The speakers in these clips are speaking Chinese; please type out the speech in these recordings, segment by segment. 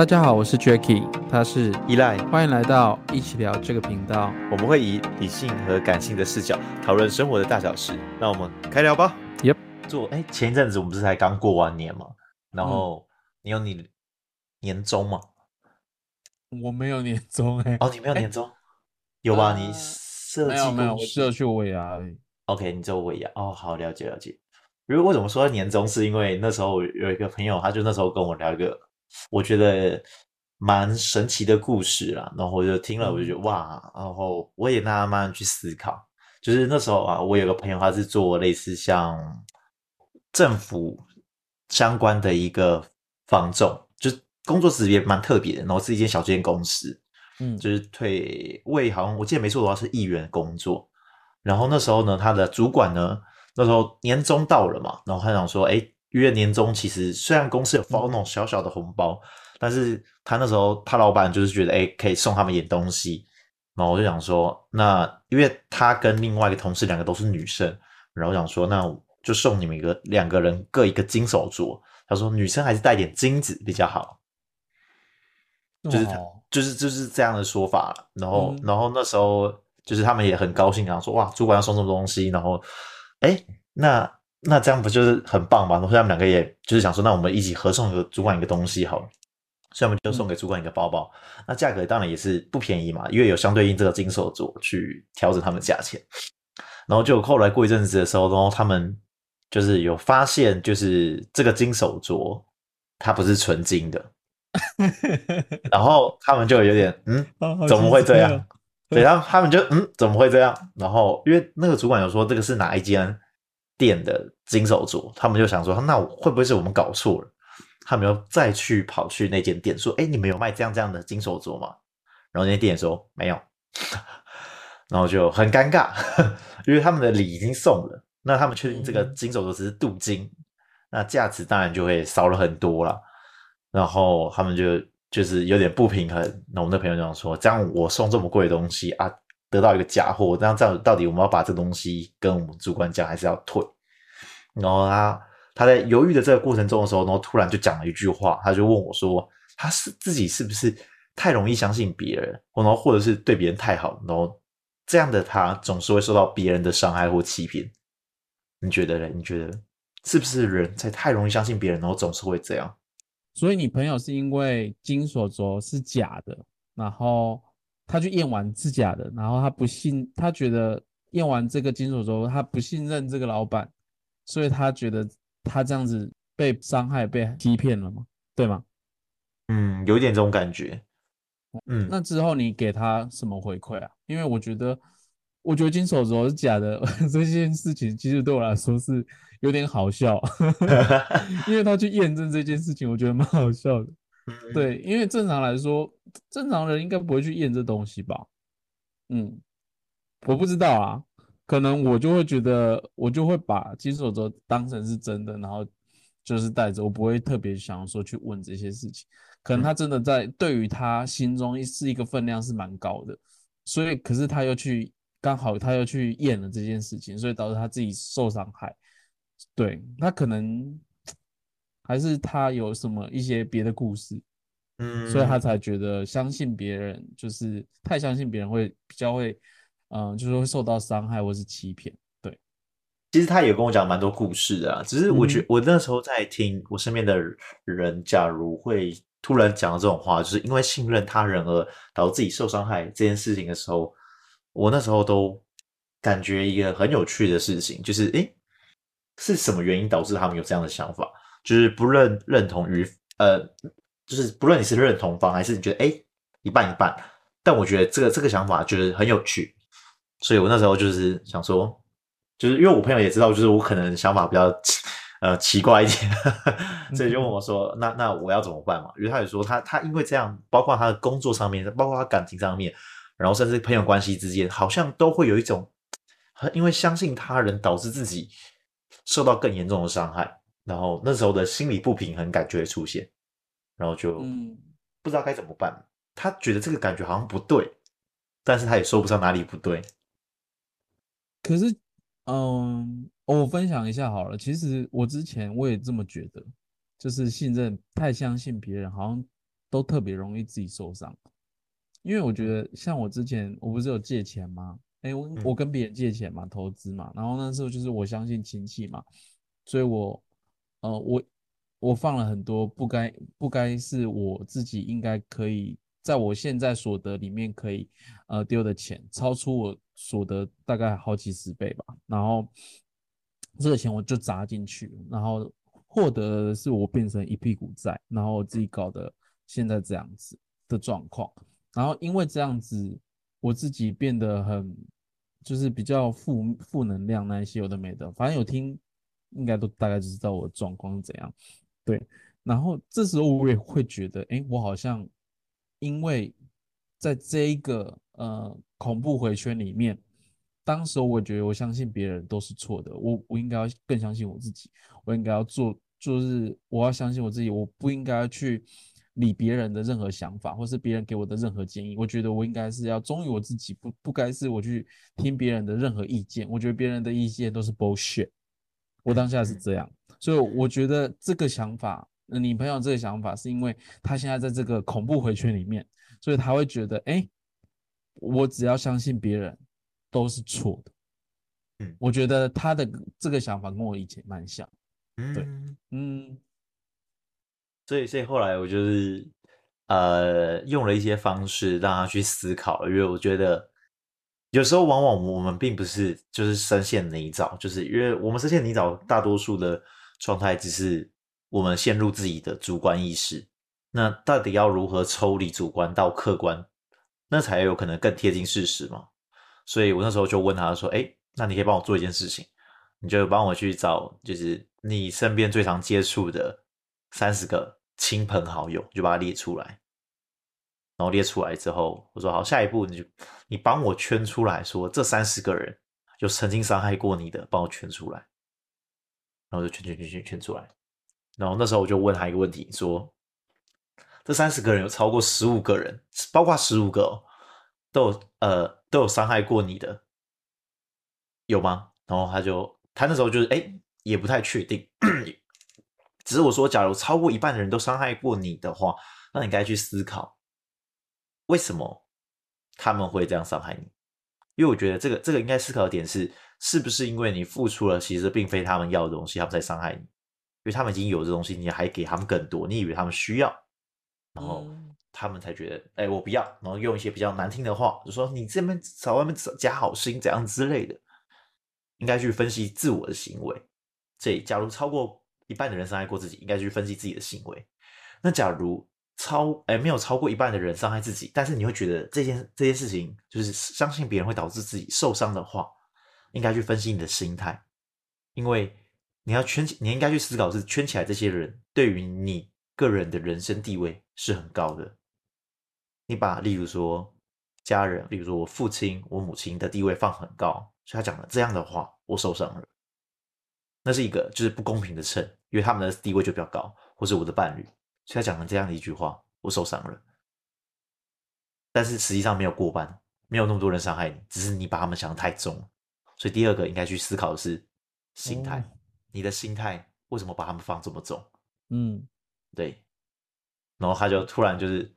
大家好，我是 Jacky，他是依赖，欢迎来到一起聊这个频道。我们会以理性和感性的视角讨论生活的大小事。那我们开聊吧。Yep，做哎，前一阵子我们不是才刚过完年嘛？然后你有你年终吗？我没有年终哎。哦，你没有年终？有吧？你设计没有没有，我只有去尾牙而已。OK，你只有尾牙哦，好，了解了解。如果为什么说年终，是因为那时候有一个朋友，他就那时候跟我聊一个我觉得蛮神奇的故事啦，然后我就听了，我就觉得哇，然后我也慢慢去思考，就是那时候啊，我有个朋友，他是做类似像政府相关的一个房仲，就工作职也蛮特别的，然后是一间小间公司，嗯，就是退位，好像我记得没错的话是议员工作，然后那时候呢，他的主管呢。那时候年终到了嘛，然后他想说，哎，因为年终其实虽然公司有发那种小小的红包，但是他那时候他老板就是觉得，哎，可以送他们一点东西，然后我就想说，那因为他跟另外一个同事两个都是女生，然后想说，那就送你们一个两个人各一个金手镯。他说女生还是带点金子比较好，就是他就是就是这样的说法。然后然后那时候就是他们也很高兴，然后说，哇，主管要送什么东西，然后。哎，那那这样不就是很棒吗？然后他们两个也就是想说，那我们一起合送一个主管一个东西好了，所以我们就送给主管一个包包。嗯、那价格当然也是不便宜嘛，因为有相对应这个金手镯去调整他们价钱。然后就后来过一阵子的时候，然后他们就是有发现，就是这个金手镯它不是纯金的，然后他们就有点嗯，怎么会这样？对，然后他们就嗯，怎么会这样？然后因为那个主管有说这个是哪一间店的金手镯，他们就想说，那会不会是我们搞错了？他们又再去跑去那间店说，哎，你们有卖这样这样的金手镯吗？然后那间店说没有，然后就很尴尬，因为他们的礼已经送了，那他们确定这个金手镯只是镀金，那价值当然就会少了很多了。然后他们就。就是有点不平衡，那我们的朋友这样说，这样我送这么贵的东西啊，得到一个假货，那这样到底我们要把这东西跟我们主管讲，还是要退？然后他他在犹豫的这个过程中的时候，然后突然就讲了一句话，他就问我说，他是自己是不是太容易相信别人，然后或者是对别人太好，然后这样的他总是会受到别人的伤害或欺骗？你觉得呢？你觉得是不是人才太容易相信别人，然后总是会这样？所以你朋友是因为金手镯是假的，然后他去验完是假的，然后他不信，他觉得验完这个金手镯，他不信任这个老板，所以他觉得他这样子被伤害、被欺骗了嘛？对吗？嗯，有一点这种感觉。嗯，那之后你给他什么回馈啊？因为我觉得，我觉得金手镯是假的 这件事情，其实对我来说是。有点好笑，因为他去验证这件事情，我觉得蛮好笑的。对，因为正常来说，正常人应该不会去验这东西吧？嗯，我不知道啊，可能我就会觉得，我就会把金手镯当成是真的，然后就是戴着，我不会特别想说去问这些事情。可能他真的在对于他心中是一个分量是蛮高的，所以可是他又去刚好他又去验了这件事情，所以导致他自己受伤害。对，他可能还是他有什么一些别的故事，嗯，所以他才觉得相信别人就是太相信别人会比较会，嗯、呃，就是会受到伤害或是欺骗。对，其实他也跟我讲蛮多故事的啊，只是我觉得我那时候在听我身边的人，假如会突然讲到这种话，就是因为信任他人而导致自己受伤害这件事情的时候，我那时候都感觉一个很有趣的事情，就是诶。是什么原因导致他们有这样的想法？就是不认认同于呃，就是不论你是认同方还是你觉得诶一半一半，但我觉得这个这个想法觉得很有趣，所以我那时候就是想说，就是因为我朋友也知道，就是我可能想法比较呃奇怪一点，所以就问我说，那那我要怎么办嘛？因为他也说他他因为这样，包括他的工作上面，包括他感情上面，然后甚至朋友关系之间，好像都会有一种因为相信他人导致自己。受到更严重的伤害，然后那时候的心理不平衡感就会出现，然后就不知道该怎么办。嗯、他觉得这个感觉好像不对，但是他也说不上哪里不对。可是，嗯，我分享一下好了。其实我之前我也这么觉得，就是信任太相信别人，好像都特别容易自己受伤。因为我觉得，像我之前我不是有借钱吗？哎，我我跟别人借钱嘛，投资嘛，然后那时候就是我相信亲戚嘛，所以我呃我我放了很多不该不该是我自己应该可以在我现在所得里面可以呃丢的钱，超出我所得大概好几十倍吧，然后这个钱我就砸进去，然后获得的是我变成一屁股债，然后我自己搞得现在这样子的状况。然后因为这样子，我自己变得很，就是比较负负能量那一些有的没的，反正有听，应该都大概知道我的状况是怎样。对，然后这时候我也会觉得，哎，我好像因为在这一个呃恐怖回圈里面，当时我觉得我相信别人都是错的，我我应该要更相信我自己，我应该要做，就是我要相信我自己，我不应该去。理别人的任何想法，或是别人给我的任何建议，我觉得我应该是要忠于我自己，不不该是我去听别人的任何意见。我觉得别人的意见都是 bullshit。我当下是这样，所以我觉得这个想法，你朋友这个想法，是因为他现在在这个恐怖回圈里面，所以他会觉得，哎，我只要相信别人都是错的。嗯，我觉得他的这个想法跟我以前蛮像。对，嗯。所以，所以后来我就是，呃，用了一些方式让他去思考，因为我觉得有时候往往我们并不是就是深陷泥沼，就是因为我们深陷泥沼，大多数的状态只是我们陷入自己的主观意识。那到底要如何抽离主观到客观，那才有可能更贴近事实嘛？所以我那时候就问他说：“哎，那你可以帮我做一件事情，你就帮我去找，就是你身边最常接触的三十个。”亲朋好友就把它列出来，然后列出来之后，我说好，下一步你就你帮我圈出来说这三十个人就曾经伤害过你的，帮我圈出来，然后就圈圈圈圈圈出来，然后那时候我就问他一个问题，说这三十个人有超过十五个人，包括十五个哦，都有呃都有伤害过你的，有吗？然后他就他那时候就是哎也不太确定。只是我说，假如超过一半的人都伤害过你的话，那你该去思考，为什么他们会这样伤害你？因为我觉得这个这个应该思考的点是，是不是因为你付出了，其实并非他们要的东西，他们在伤害你？因为他们已经有这东西，你还给他们更多，你以为他们需要，然后他们才觉得，哎，我不要，然后用一些比较难听的话，就说你这边找外面假好心，怎样之类的，应该去分析自我的行为。所以，假如超过。一半的人伤害过自己，应该去分析自己的行为。那假如超哎没有超过一半的人伤害自己，但是你会觉得这件这件事情就是相信别人会导致自己受伤的话，应该去分析你的心态，因为你要圈，你应该去思考是圈起来这些人对于你个人的人生地位是很高的。你把例如说家人，例如说我父亲、我母亲的地位放很高，所以他讲了这样的话，我受伤了。那是一个就是不公平的秤，因为他们的地位就比较高，或是我的伴侣，所以他讲了这样的一句话，我受伤了。但是实际上没有过半，没有那么多人伤害你，只是你把他们想的太重。所以第二个应该去思考的是心态，嗯、你的心态为什么把他们放这么重？嗯，对。然后他就突然就是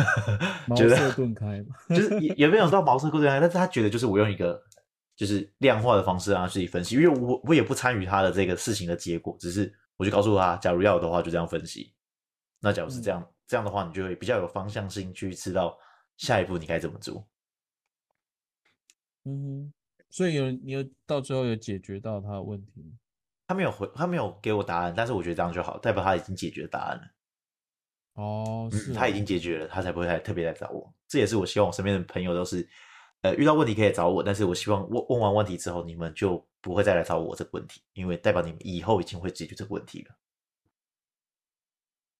茅塞顿开，就是也也没有到茅塞顿开，但是他觉得就是我用一个。就是量化的方式让他自己分析，因为我我也不参与他的这个事情的结果，只是我就告诉他，假如要的话就这样分析。那假如是这样，嗯、这样的话你就会比较有方向性去知道下一步你该怎么做。嗯，所以有你有到最后有解决到他的问题吗？他没有回，他没有给我答案，但是我觉得这样就好，代表他已经解决答案了。哦，是、嗯，他已经解决了，他才不会来特别来找我。这也是我希望我身边的朋友都是。呃，遇到问题可以找我，但是我希望问问完问题之后，你们就不会再来找我这个问题，因为代表你们以后已经会解决这个问题了。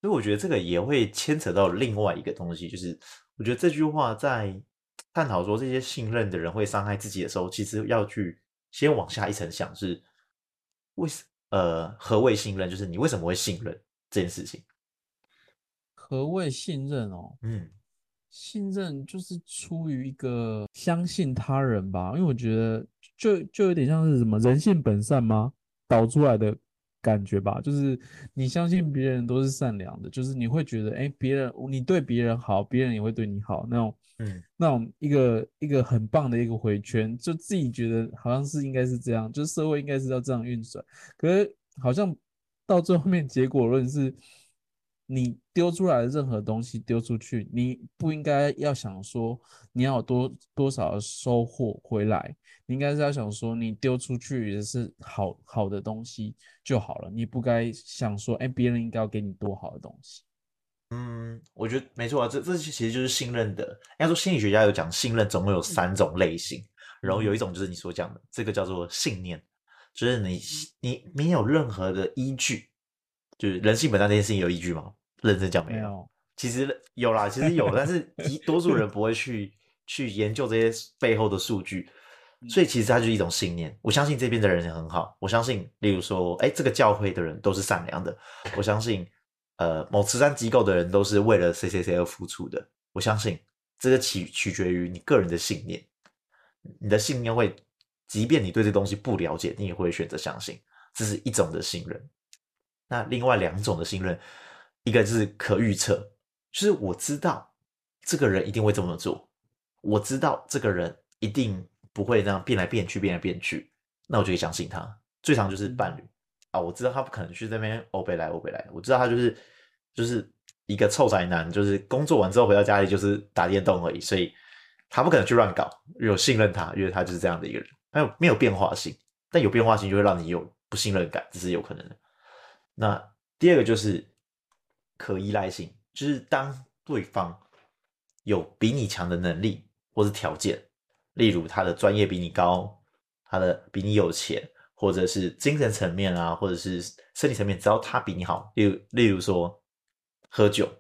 所以我觉得这个也会牵扯到另外一个东西，就是我觉得这句话在探讨说这些信任的人会伤害自己的时候，其实要去先往下一层想，是为什呃何谓信任？就是你为什么会信任这件事情？何谓信任哦？嗯。信任就是出于一个相信他人吧，因为我觉得就就有点像是什么人性本善吗？导出来的感觉吧，就是你相信别人都是善良的，就是你会觉得，哎，别人你对别人好，别人也会对你好，那种，嗯，那种一个一个很棒的一个回圈，就自己觉得好像是应该是这样，就是社会应该是要这样运转，可是好像到最后面结果论是。你丢出来的任何东西丢出去，你不应该要想说你要有多多少的收获回来，你应该是要想说你丢出去也是好好的东西就好了，你不该想说，哎，别人应该要给你多好的东西。嗯，我觉得没错啊，这这其实就是信任的。应该说心理学家有讲，信任总共有三种类型，然后有一种就是你所讲的，这个叫做信念，就是你你没有任何的依据，就是人性本善这件事情有依据吗？认真讲没有，其实有啦，其实有，但是一多数人 不会去去研究这些背后的数据，所以其实它就是一种信念。我相信这边的人也很好，我相信，例如说，哎，这个教会的人都是善良的，我相信，呃，某慈善机构的人都是为了谁谁谁而付出的，我相信这个取取决于你个人的信念，你的信念会，即便你对这东西不了解，你也会选择相信，这是一种的信任。那另外两种的信任。一个是可预测，就是我知道这个人一定会这么做，我知道这个人一定不会这样变来变去，变来变去，那我就可以相信他。最常就是伴侣啊，我知道他不可能去这边欧北来欧北来，我知道他就是就是一个臭宅男，就是工作完之后回到家里就是打电动而已，所以他不可能去乱搞，有信任他，因为他就是这样的一个人，没有没有变化性，但有变化性就会让你有不信任感，这是有可能的。那第二个就是。可依赖性就是当对方有比你强的能力或是条件，例如他的专业比你高，他的比你有钱，或者是精神层面啊，或者是身体层面，只要他比你好，例如例如说喝酒，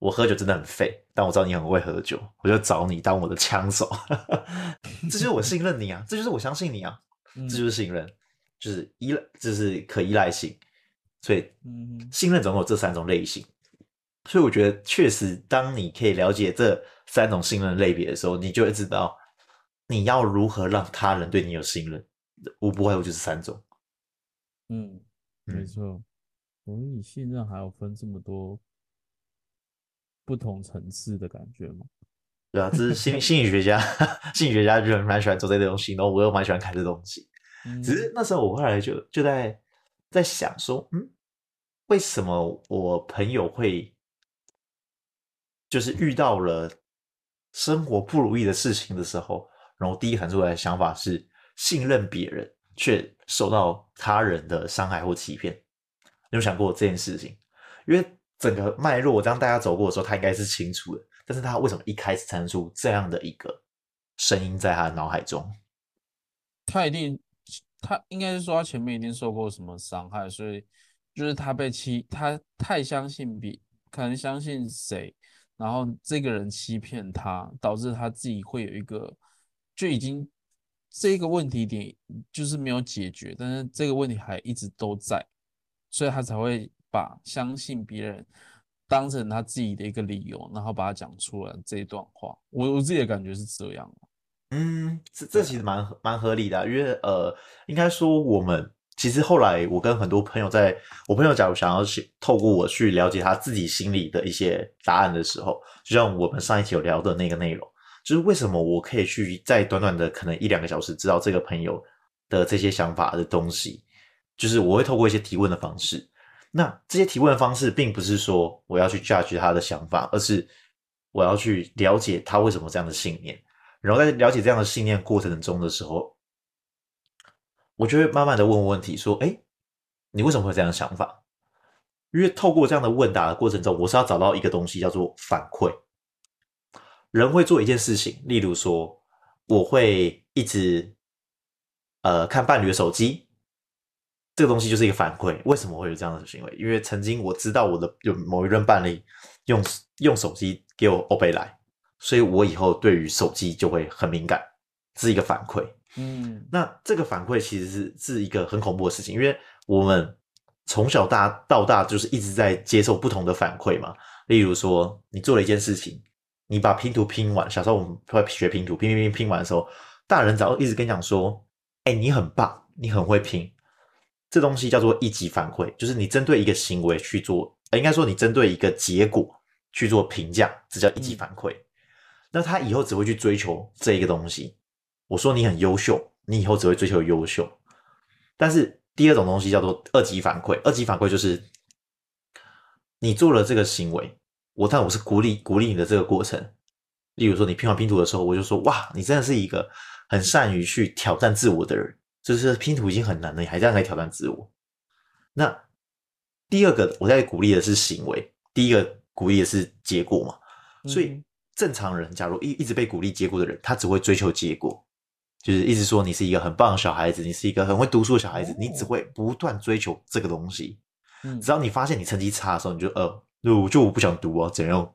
我喝酒真的很废，但我知道你很会喝酒，我就找你当我的枪手，这就是我信任你啊，这就是我相信你啊，这就是信任，就是依赖，就是可依赖性。所以，信任总有这三种类型。所以，我觉得确实，当你可以了解这三种信任类别的时候，你就会知道你要如何让他人对你有信任。无不外乎就是三种。嗯，没错。所以，信任还有分这么多不同层次的感觉吗？对啊，这是心心理学家，心理学家就蛮喜欢做这些东西，然后我又蛮喜欢看这东西。只是那时候我后来就就在。在想说，嗯，为什么我朋友会就是遇到了生活不如意的事情的时候，然后第一喊出来的想法是信任别人，却受到他人的伤害或欺骗。你有想过这件事情？因为整个脉络，当大家走过的时候，他应该是清楚的。但是他为什么一开始产生出这样的一个声音在他的脑海中？他一定。他应该是说他前面一定受过什么伤害，所以就是他被欺，他太相信别，可能相信谁，然后这个人欺骗他，导致他自己会有一个，就已经这个问题点就是没有解决，但是这个问题还一直都在，所以他才会把相信别人当成他自己的一个理由，然后把它讲出来这一段话。我我自己的感觉是这样。嗯，这这其实蛮蛮合理的啊，因为呃，应该说我们其实后来我跟很多朋友在，我朋友假如想要去透过我去了解他自己心里的一些答案的时候，就像我们上一期有聊的那个内容，就是为什么我可以去在短短的可能一两个小时知道这个朋友的这些想法的东西，就是我会透过一些提问的方式，那这些提问的方式并不是说我要去 judge 他的想法，而是我要去了解他为什么这样的信念。然后在了解这样的信念过程中的时候，我就会慢慢的问问题，说：“哎，你为什么会这样想法？”因为透过这样的问答的过程中，我是要找到一个东西叫做反馈。人会做一件事情，例如说，我会一直呃看伴侣的手机，这个东西就是一个反馈。为什么会有这样的行为？因为曾经我知道我的有某一任伴侣用用手机给我欧贝来。所以我以后对于手机就会很敏感，是一个反馈。嗯，那这个反馈其实是是一个很恐怖的事情，因为我们从小大到大就是一直在接受不同的反馈嘛。例如说，你做了一件事情，你把拼图拼完，小时候我们会学拼图，拼拼拼拼完的时候，大人早一直跟你讲说：“哎，你很棒，你很会拼。”这东西叫做一级反馈，就是你针对一个行为去做，呃，应该说你针对一个结果去做评价，这叫一级反馈。嗯、那他以后只会去追求这一个东西。我说你很优秀，你以后只会追求优秀。但是第二种东西叫做二级反馈，二级反馈就是你做了这个行为，我但我是鼓励鼓励你的这个过程。例如说你拼完拼图的时候，我就说哇，你真的是一个很善于去挑战自我的人。就是拼图已经很难了，你还这样来挑战自我。那第二个，我在鼓励的是行为；第一个鼓励的是结果嘛。所以正常人，假如一一直被鼓励结果的人，他只会追求结果，就是一直说你是一个很棒的小孩子，你是一个很会读书的小孩子，你只会不断追求这个东西。只要你发现你成绩差的时候，你就呃，就就我不想读哦，怎样？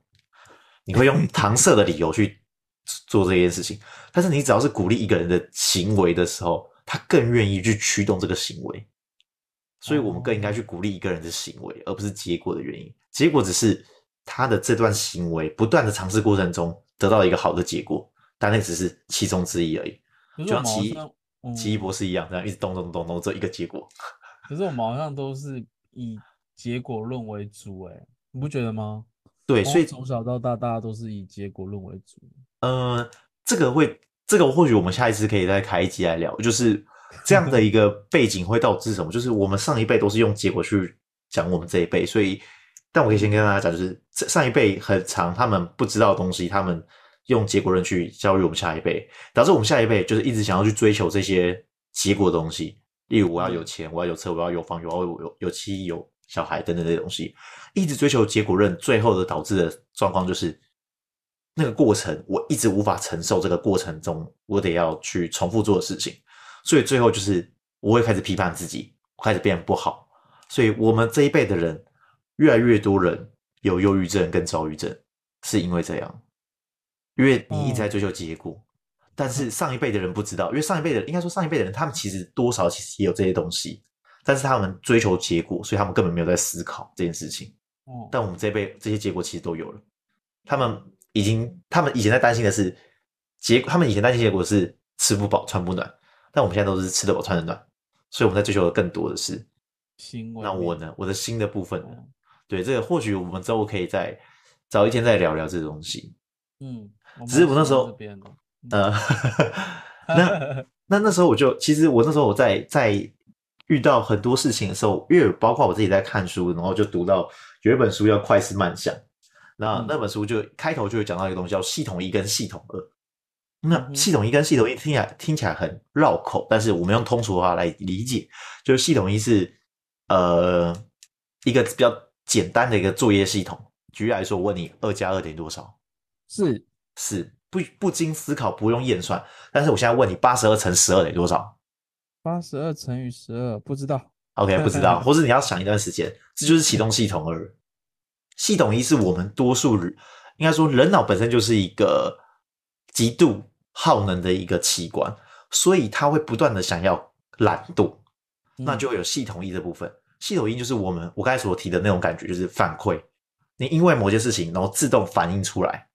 你会用搪塞的理由去做这件事情。但是你只要是鼓励一个人的行为的时候，他更愿意去驱动这个行为，所以我们更应该去鼓励一个人的行为，而不是结果的原因。结果只是他的这段行为不断的尝试过程中得到了一个好的结果，但那只是其中之一而已。就像奇奇异博士一样，这样一直咚咚咚咚，这一个结果。可是我们好像都是以结果论为主，哎，你不觉得吗？对，所以从小到大，大家都是以结果论为主。呃，这个会。这个或许我们下一次可以再开一集来聊，就是这样的一个背景会导致什么？就是我们上一辈都是用结果去讲我们这一辈，所以，但我可以先跟大家讲，就是上一辈很长，他们不知道的东西，他们用结果论去教育我们下一辈，导致我们下一辈就是一直想要去追求这些结果的东西，例如我要有钱，我要有车，我要有房，我要有有有妻有小孩等等这些东西，一直追求结果论，最后的导致的状况就是。那个过程，我一直无法承受。这个过程中，我得要去重复做的事情，所以最后就是我会开始批判自己，开始变不好。所以我们这一辈的人，越来越多人有忧郁症跟躁郁症，是因为这样。因为你一直在追求结果，但是上一辈的人不知道，因为上一辈的人应该说上一辈的人，他们其实多少其实也有这些东西，但是他们追求结果，所以他们根本没有在思考这件事情。但我们这一辈这些结果其实都有了，他们。已经，他们以前在担心的是结果，他们以前担心结果是吃不饱穿不暖，但我们现在都是吃得饱穿得暖，所以我们在追求的更多的是心。那我呢？我的新的部分呢？对，这个或许我们之后可以再早一天再聊聊这个东西。嗯，只是我那时 候，呃，那那那时候我就其实我那时候我在在遇到很多事情的时候，因为包括我自己在看书，然后就读到有一本书叫《快思慢想》。那那本书就开头就会讲到一个东西叫系统一跟系统二。那系统一跟系统一听起来听起来很绕口，但是我们用通俗的话来理解，就是系统一是呃一个比较简单的一个作业系统。举例来说，我问你二加二等于多少？是是不不经思考，不用验算。但是我现在问你八十二乘十二等于多少？八十二乘以十二不知道。OK，不知道，或是你要想一段时间，这就是启动系统二。系统一是我们多数人，应该说人脑本身就是一个极度耗能的一个器官，所以它会不断的想要懒惰，那就会有系统一的部分。系统一就是我们我刚才所提的那种感觉，就是反馈。你因为某件事情，然后自动反应出来，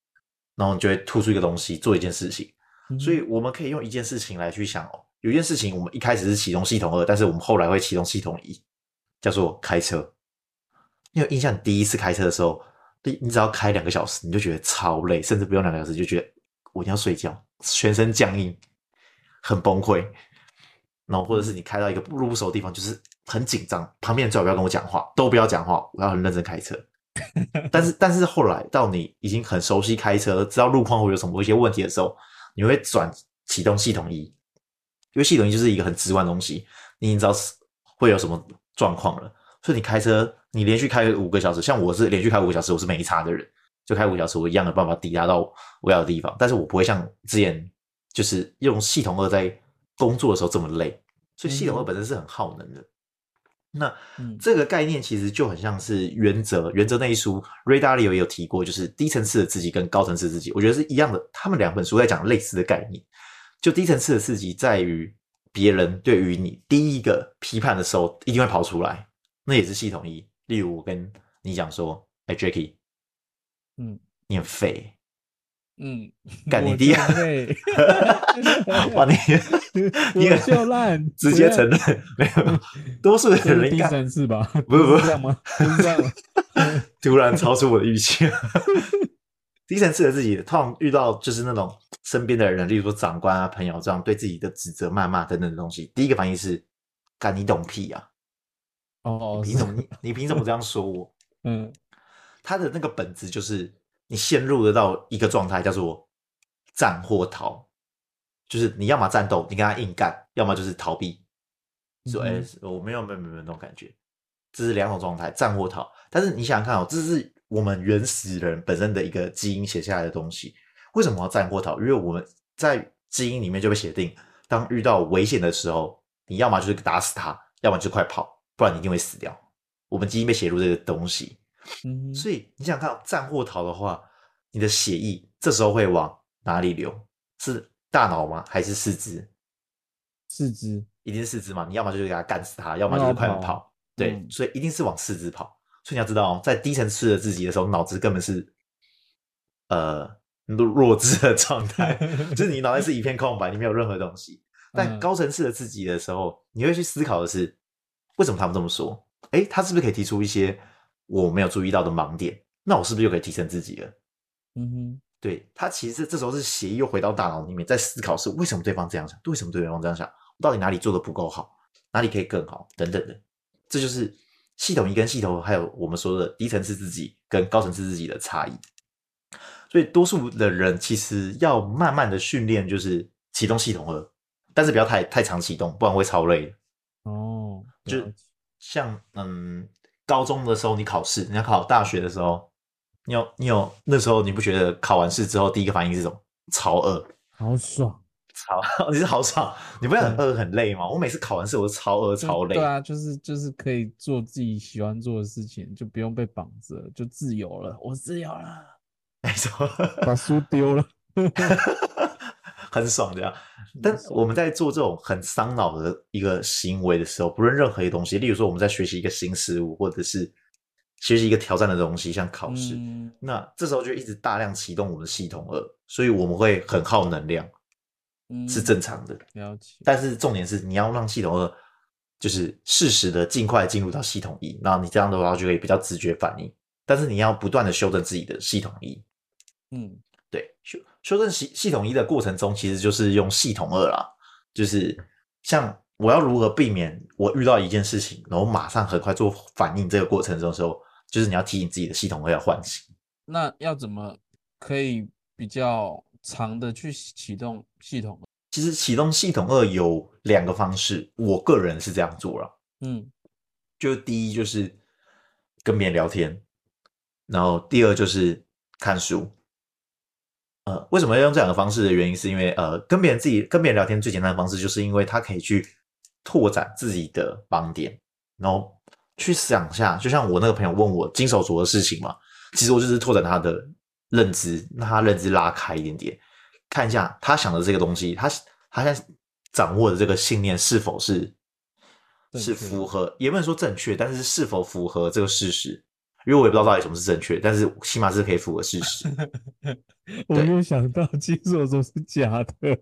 然后你就会吐出一个东西做一件事情。所以我们可以用一件事情来去想哦，有一件事情我们一开始是启动系统二，但是我们后来会启动系统一，叫做开车。你有印象，第一次开车的时候，你你只要开两个小时，你就觉得超累，甚至不用两个小时就觉得我一定要睡觉，全身僵硬，很崩溃。然后或者是你开到一个路不熟的地方，就是很紧张，旁边人最好不要跟我讲话，都不要讲话，我要很认真开车。但是但是后来到你已经很熟悉开车，知道路况会有什么一些问题的时候，你会转启动系统一，因为系统一就是一个很直观的东西，你已经知道会有什么状况了。所以你开车，你连续开五个小时，像我是连续开五个小时，我是没差的人，就开五个小时，我一样的办法抵达到我要的地方。但是我不会像之前就是用系统二在工作的时候这么累，所以系统二本身是很耗能的。那这个概念其实就很像是原则，原则那一书，Ray Dalio 也有提过，就是低层次的自己跟高层次的刺激，我觉得是一样的。他们两本书在讲类似的概念，就低层次的自己在于别人对于你第一个批判的时候，一定会跑出来。那也是系统一，例如我跟你讲说，哎、欸、，Jacky，嗯，你很废，嗯，干你第二，哇，你 你我就烂，直接承认没有。多数的人应该第三次吧？不是不是这样吗？不是这样吗？突然超出我的预期。低层次的自己，通常遇到就是那种身边的人，例如说长官啊、朋友这样对自己的指责、谩骂等等的东西，第一个反应是：干你懂屁啊！哦，你凭什么？你你凭什么这样说我？嗯，他的那个本质就是你陷入得到一个状态，叫做战或逃，就是你要么战斗，你跟他硬干；要么就是逃避。说：“哎、欸，我没有没有没有那种感觉。”这是两种状态，战或逃。但是你想想看哦，这是。我们原始人本身的一个基因写下来的东西，为什么要战或逃？因为我们在基因里面就被写定，当遇到危险的时候，你要么就是打死他，要么就快跑，不然你一定会死掉。我们基因被写入这个东西，嗯，所以你想看战或逃的话，你的血液这时候会往哪里流？是大脑吗？还是四肢？四肢，一定是四肢嘛？你要么就是给他干死他，要么就是快跑。跑对，嗯，所以一定是往四肢跑。所以你要知道，在低层次的自己的时候，脑子根本是呃弱弱智的状态，就是你脑袋是一片空白，你没有任何东西。但高层次的自己的时候，你会去思考的是，为什么他们这么说？哎，他是不是可以提出一些我没有注意到的盲点？那我是不是就可以提升自己了？嗯哼，对，他其实这时候是协议又回到大脑里面，在思考是为什么对方这样想，为什么对方这样想，我到底哪里做的不够好，哪里可以更好，等等的，这就是。系统一跟系统二还有我们说的低层次自己跟高层次自己的差异，所以多数的人其实要慢慢的训练，就是启动系统二，但是不要太太常启动，不然会超累。哦，就像嗯，高中的时候你考试，你要考大学的时候，你有你有那时候你不觉得考完试之后第一个反应是什么？超饿，好爽。超，你是好爽，你不会很饿很累吗？我每次考完试我都超饿超累。对啊，就是就是可以做自己喜欢做的事情，就不用被绑着，就自由了。我自由了，没错，把书丢了，很爽这样。但我们在做这种很伤脑的一个行为的时候，不论任何一个东西，例如说我们在学习一个新事物，或者是学习一个挑战的东西，像考试，嗯、那这时候就一直大量启动我们的系统二，所以我们会很耗能量。是正常的，嗯，了解。但是重点是你要让系统二就是适时的尽快进入到系统一，然后你这样的话就可以比较直觉反应。但是你要不断的修正自己的系统一，嗯，对，修修正系系统一的过程中，其实就是用系统二啦，就是像我要如何避免我遇到一件事情，然后马上很快做反应，这个过程中的时候，就是你要提醒自己的系统二要唤醒。那要怎么可以比较？长的去启动系统，其实启动系统二有两个方式，我个人是这样做了。嗯，就第一就是跟别人聊天，然后第二就是看书。呃，为什么要用这两个方式的原因，是因为呃，跟别人自己跟别人聊天最简单的方式，就是因为他可以去拓展自己的盲点，然后去想一下，就像我那个朋友问我金手镯的事情嘛，其实我就是拓展他的。认知，让他认知拉开一点点，看一下他想的这个东西，他他现在掌握的这个信念是否是是符合，也不能说正确，但是是否符合这个事实？因为我也不知道到底什么是正确，但是起码是可以符合事实。我没有想到金手镯是假的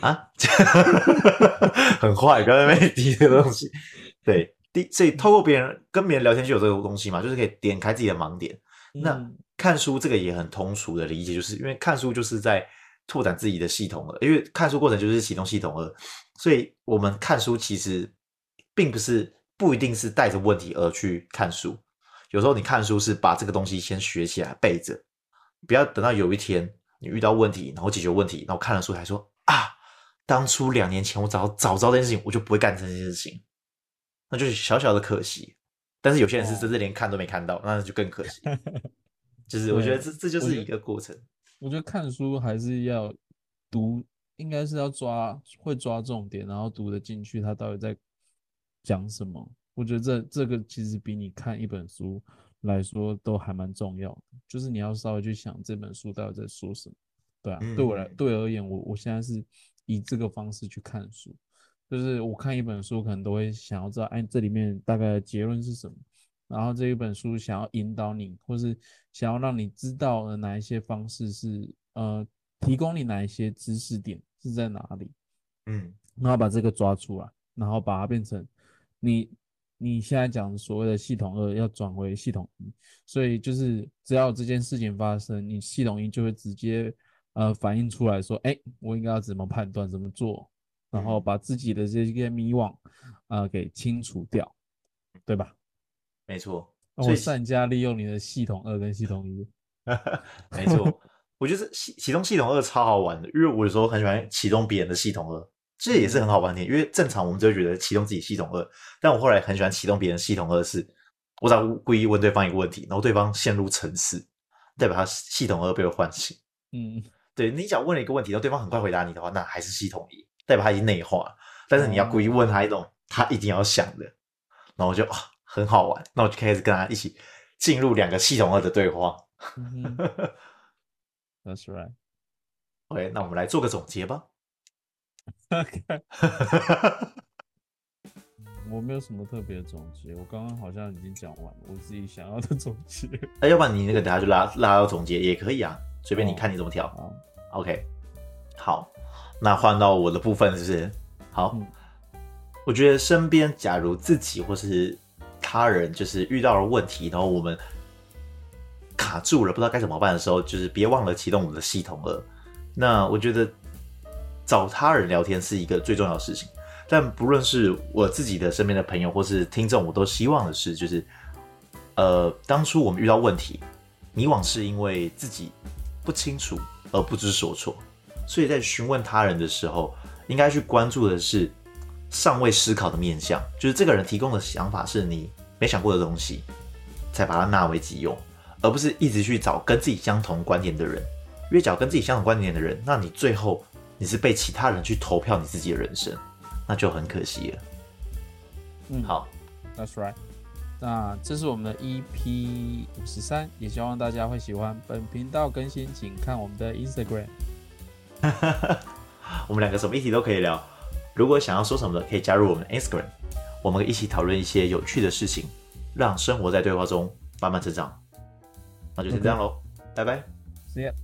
啊，很坏，不要在那边提这个东西。对，第所以透过别人跟别人聊天就有这个东西嘛，就是可以点开自己的盲点。那。嗯看书这个也很通俗的理解，就是因为看书就是在拓展自己的系统了。因为看书过程就是启动系统二，所以我们看书其实并不是不一定是带着问题而去看书。有时候你看书是把这个东西先学起来背着，不要等到有一天你遇到问题，然后解决问题，然后看了书才说啊，当初两年前我早早知道这件事情，我就不会干这件事情，那就是小小的可惜。但是有些人是真的连看都没看到，那就更可惜。就是我觉得这这就是一个过程。我觉得看书还是要读，应该是要抓会抓重点，然后读得进去，他到底在讲什么。我觉得这这个其实比你看一本书来说都还蛮重要的。就是你要稍微去想这本书到底在说什么。对啊，对我来对我而言，我我现在是以这个方式去看书，就是我看一本书可能都会想要知道，哎，这里面大概的结论是什么。然后这一本书想要引导你，或是想要让你知道的哪一些方式是呃，提供你哪一些知识点是在哪里？嗯，然后把这个抓出来，然后把它变成你你现在讲所谓的系统二要转为系统一，所以就是只要这件事情发生，你系统一就会直接呃反映出来说，哎，我应该要怎么判断，怎么做，然后把自己的这些迷惘呃给清除掉，对吧？没错，我善加利用你的系统二跟系统一，没错。我觉得启启动系统二超好玩的，因为我有时候很喜欢启动别人的系统二，这也是很好玩的。因为正常我们就会觉得启动自己系统二，但我后来很喜欢启动别人系统二，是我只要故意问对方一个问题，然后对方陷入沉思，代表他系统二被我唤醒。嗯，对，你只要问了一个问题，然后对方很快回答你的话，那还是系统一，代表他已经内化。但是你要故意问他一种他一定要想的，然后我就啊很好玩，那我就开始跟他一起进入两个系统二的对话。嗯 That's right. OK，那我们来做个总结吧。我没有什么特别的总结，我刚刚好像已经讲完了我自己想要的总结。那 要不然你那个等下就拉拉到总结也可以啊，随便你看你怎么调。Oh. OK，好，那换到我的部分是不是？好，嗯、我觉得身边假如自己或是他人就是遇到了问题，然后我们。卡住了，不知道该怎么办的时候，就是别忘了启动我们的系统了。那我觉得找他人聊天是一个最重要的事情，但不论是我自己的身边的朋友或是听众，我都希望的是，就是呃，当初我们遇到问题，你往是因为自己不清楚而不知所措，所以在询问他人的时候，应该去关注的是尚未思考的面向，就是这个人提供的想法是你没想过的东西，才把它纳为己用。而不是一直去找跟自己相同观点的人，越找跟自己相同观点的人，那你最后你是被其他人去投票你自己的人生，那就很可惜了。嗯，好，That's right。那这是我们的 EP 五十三，也希望大家会喜欢本频道更新，请看我们的 Instagram。我们两个什么议题都可以聊，如果想要说什么的，可以加入我们的 Instagram，我们一起讨论一些有趣的事情，让生活在对话中慢慢成长。那就先这样喽，拜拜。See ya.